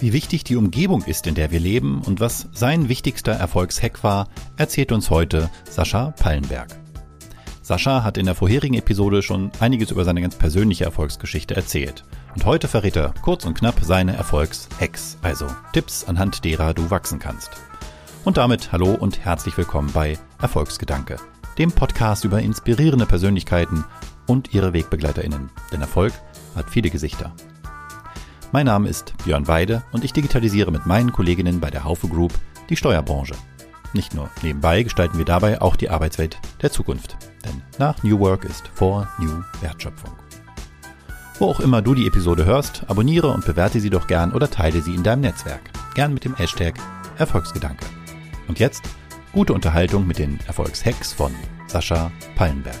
Wie wichtig die Umgebung ist, in der wir leben und was sein wichtigster Erfolgshack war, erzählt uns heute Sascha Pallenberg. Sascha hat in der vorherigen Episode schon einiges über seine ganz persönliche Erfolgsgeschichte erzählt. Und heute verrät er kurz und knapp seine Erfolgshacks, also Tipps, anhand derer du wachsen kannst. Und damit hallo und herzlich willkommen bei Erfolgsgedanke, dem Podcast über inspirierende Persönlichkeiten und ihre WegbegleiterInnen. Denn Erfolg hat viele Gesichter. Mein Name ist Björn Weide und ich digitalisiere mit meinen Kolleginnen bei der Haufe Group die Steuerbranche. Nicht nur nebenbei gestalten wir dabei auch die Arbeitswelt der Zukunft. Denn nach New Work ist vor New Wertschöpfung. Wo auch immer du die Episode hörst, abonniere und bewerte sie doch gern oder teile sie in deinem Netzwerk. Gern mit dem Hashtag Erfolgsgedanke. Und jetzt gute Unterhaltung mit den Erfolgshacks von Sascha Pallenberg.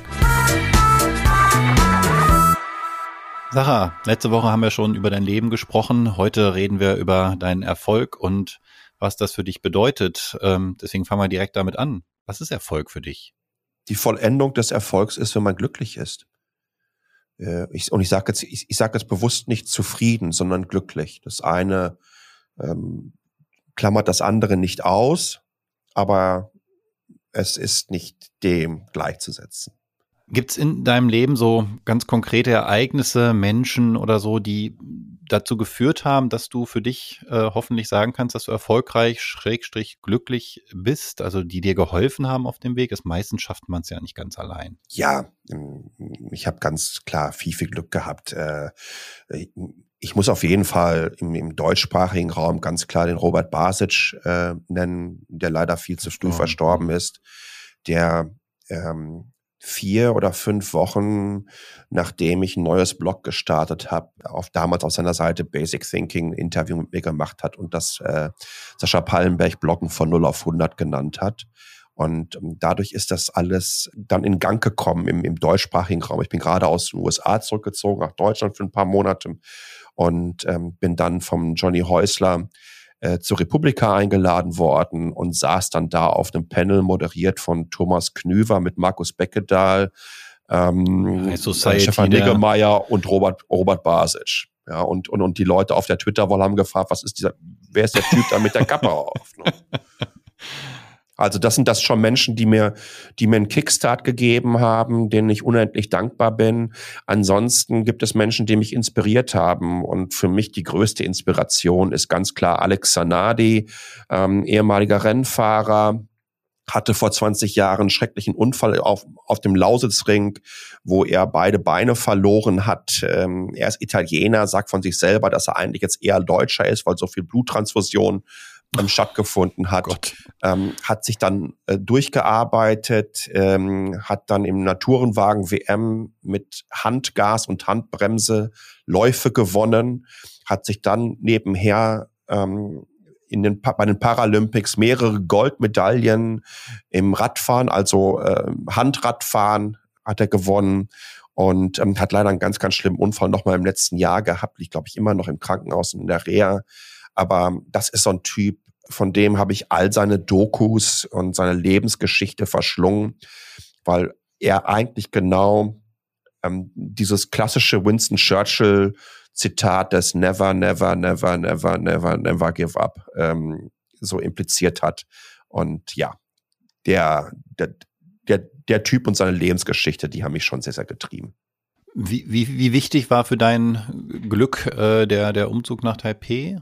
Sarah, letzte Woche haben wir schon über dein Leben gesprochen. Heute reden wir über deinen Erfolg und was das für dich bedeutet. Ähm, deswegen fangen wir direkt damit an. Was ist Erfolg für dich? Die Vollendung des Erfolgs ist, wenn man glücklich ist. Äh, und ich sage jetzt, ich, ich sage jetzt bewusst nicht zufrieden, sondern glücklich. Das eine ähm, klammert das andere nicht aus, aber es ist nicht dem gleichzusetzen. Gibt es in deinem Leben so ganz konkrete Ereignisse, Menschen oder so, die dazu geführt haben, dass du für dich äh, hoffentlich sagen kannst, dass du erfolgreich, schrägstrich glücklich bist, also die dir geholfen haben auf dem Weg? Das meistens schafft man es ja nicht ganz allein. Ja, ähm, ich habe ganz klar viel, viel Glück gehabt. Äh, ich muss auf jeden Fall im, im deutschsprachigen Raum ganz klar den Robert Basic äh, nennen, der leider viel zu früh oh. verstorben ist, der ähm, vier oder fünf Wochen, nachdem ich ein neues Blog gestartet habe, auf damals auf seiner Seite Basic Thinking ein Interview mit mir gemacht hat und das äh, Sascha Pallenberg Bloggen von 0 auf 100 genannt hat. Und ähm, dadurch ist das alles dann in Gang gekommen im, im deutschsprachigen Raum. Ich bin gerade aus den USA zurückgezogen nach Deutschland für ein paar Monate und ähm, bin dann vom Johnny Häusler äh, zur Republika eingeladen worden und saß dann da auf einem Panel moderiert von Thomas Knüver mit Markus Beckedahl, ähm, Stefan Niggemeier und Robert, Robert Basic. Ja, und, und, und die Leute auf der Twitter-Wall haben gefragt, was ist dieser, wer ist der Typ da mit der Kappe auf? Ne? Also das sind das schon Menschen, die mir, die mir einen Kickstart gegeben haben, denen ich unendlich dankbar bin. Ansonsten gibt es Menschen, die mich inspiriert haben. Und für mich die größte Inspiration ist ganz klar Alex Sanadi, ähm, ehemaliger Rennfahrer, hatte vor 20 Jahren einen schrecklichen Unfall auf, auf dem Lausitzring, wo er beide Beine verloren hat. Ähm, er ist Italiener, sagt von sich selber, dass er eigentlich jetzt eher Deutscher ist, weil so viel Bluttransfusion ähm, stattgefunden hat, ähm, hat sich dann äh, durchgearbeitet, ähm, hat dann im Naturenwagen WM mit Handgas und Handbremse Läufe gewonnen, hat sich dann nebenher ähm, in den, bei den Paralympics mehrere Goldmedaillen im Radfahren, also äh, Handradfahren hat er gewonnen und ähm, hat leider einen ganz, ganz schlimmen Unfall nochmal im letzten Jahr gehabt. Ich glaube, ich immer noch im Krankenhaus in der Reha. Aber das ist so ein Typ, von dem habe ich all seine Dokus und seine Lebensgeschichte verschlungen, weil er eigentlich genau ähm, dieses klassische Winston Churchill Zitat des Never, Never, Never, Never, Never, Never Give Up ähm, so impliziert hat. Und ja, der, der, der, der Typ und seine Lebensgeschichte, die haben mich schon sehr, sehr getrieben. Wie, wie, wie wichtig war für dein Glück äh, der, der Umzug nach Taipei?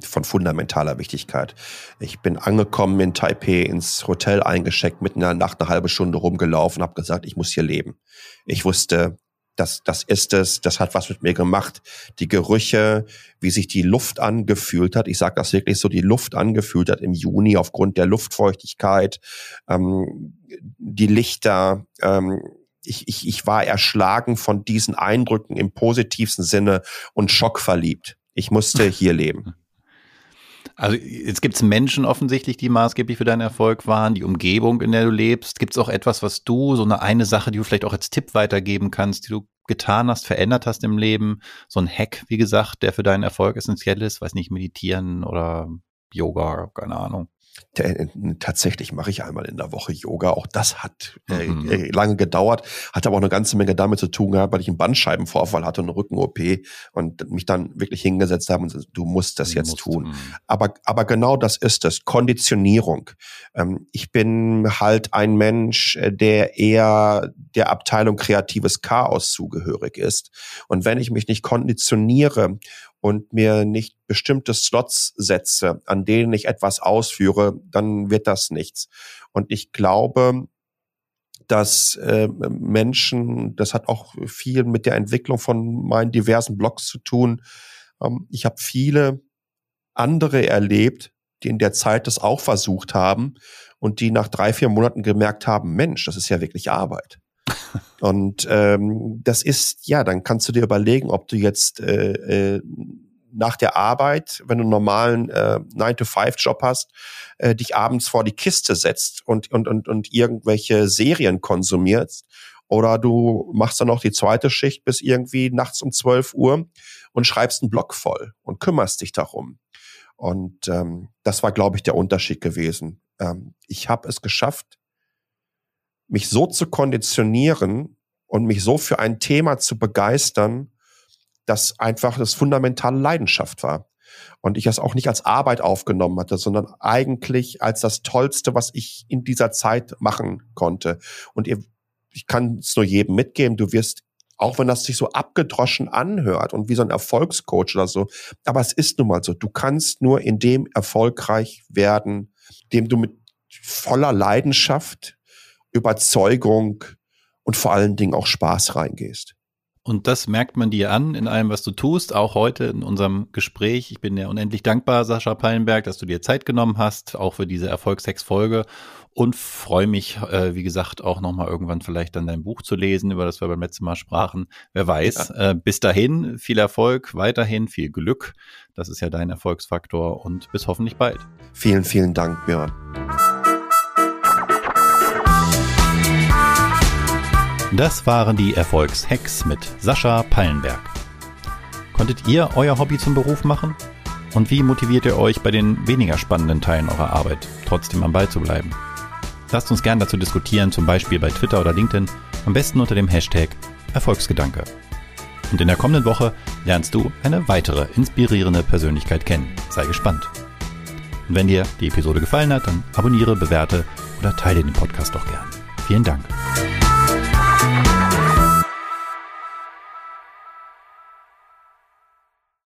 Von fundamentaler Wichtigkeit. Ich bin angekommen in Taipei, ins Hotel eingeschickt, mitten in der Nacht eine halbe Stunde rumgelaufen, habe gesagt, ich muss hier leben. Ich wusste, das, das ist es, das hat was mit mir gemacht. Die Gerüche, wie sich die Luft angefühlt hat, ich sage das wirklich so, die Luft angefühlt hat im Juni aufgrund der Luftfeuchtigkeit, ähm, die Lichter, ähm, ich, ich, ich war erschlagen von diesen Eindrücken im positivsten Sinne und schockverliebt. Ich musste hier leben. Also jetzt gibt es Menschen offensichtlich, die maßgeblich für deinen Erfolg waren, die Umgebung, in der du lebst. Gibt es auch etwas, was du, so eine eine Sache, die du vielleicht auch als Tipp weitergeben kannst, die du getan hast, verändert hast im Leben? So ein Hack, wie gesagt, der für deinen Erfolg essentiell ist, weiß nicht, meditieren oder Yoga, keine Ahnung. Äh, tatsächlich mache ich einmal in der Woche Yoga. Auch das hat äh, mhm. äh, lange gedauert, hat aber auch eine ganze Menge damit zu tun gehabt, weil ich einen Bandscheibenvorfall hatte und eine Rücken-OP und mich dann wirklich hingesetzt haben und du musst das du jetzt musst, tun. Mh. Aber, aber genau das ist es, Konditionierung. Ähm, ich bin halt ein Mensch, der eher der Abteilung kreatives Chaos zugehörig ist. Und wenn ich mich nicht konditioniere und mir nicht bestimmte Slots setze, an denen ich etwas ausführe, dann wird das nichts. Und ich glaube, dass äh, Menschen, das hat auch viel mit der Entwicklung von meinen diversen Blogs zu tun. Ähm, ich habe viele andere erlebt, die in der Zeit das auch versucht haben und die nach drei, vier Monaten gemerkt haben, Mensch, das ist ja wirklich Arbeit. Und ähm, das ist, ja, dann kannst du dir überlegen, ob du jetzt äh, äh, nach der Arbeit, wenn du einen normalen äh, 9-to-5-Job hast, äh, dich abends vor die Kiste setzt und, und, und, und irgendwelche Serien konsumierst. Oder du machst dann noch die zweite Schicht bis irgendwie nachts um 12 Uhr und schreibst einen Blog voll und kümmerst dich darum. Und ähm, das war, glaube ich, der Unterschied gewesen. Ähm, ich habe es geschafft, mich so zu konditionieren und mich so für ein Thema zu begeistern, das einfach das fundamentale Leidenschaft war. Und ich es auch nicht als Arbeit aufgenommen hatte, sondern eigentlich als das Tollste, was ich in dieser Zeit machen konnte. Und ihr, ich kann es nur jedem mitgeben, du wirst, auch wenn das sich so abgedroschen anhört und wie so ein Erfolgscoach oder so, aber es ist nun mal so, du kannst nur in dem erfolgreich werden, dem du mit voller Leidenschaft Überzeugung und vor allen Dingen auch Spaß reingehst. Und das merkt man dir an in allem, was du tust, auch heute in unserem Gespräch. Ich bin dir unendlich dankbar, Sascha Pallenberg, dass du dir Zeit genommen hast, auch für diese Erfolgsex-Folge und freue mich, äh, wie gesagt, auch nochmal irgendwann vielleicht dann dein Buch zu lesen, über das wir beim letzten Mal sprachen. Wer weiß. Ja. Äh, bis dahin, viel Erfolg, weiterhin viel Glück. Das ist ja dein Erfolgsfaktor und bis hoffentlich bald. Vielen, vielen Dank, Björn. Das waren die Erfolgshacks mit Sascha Pallenberg. Konntet ihr euer Hobby zum Beruf machen? Und wie motiviert ihr euch bei den weniger spannenden Teilen eurer Arbeit, trotzdem am Ball zu bleiben? Lasst uns gern dazu diskutieren, zum Beispiel bei Twitter oder LinkedIn, am besten unter dem Hashtag Erfolgsgedanke. Und in der kommenden Woche lernst du eine weitere inspirierende Persönlichkeit kennen. Sei gespannt. Und wenn dir die Episode gefallen hat, dann abonniere, bewerte oder teile den Podcast doch gern. Vielen Dank.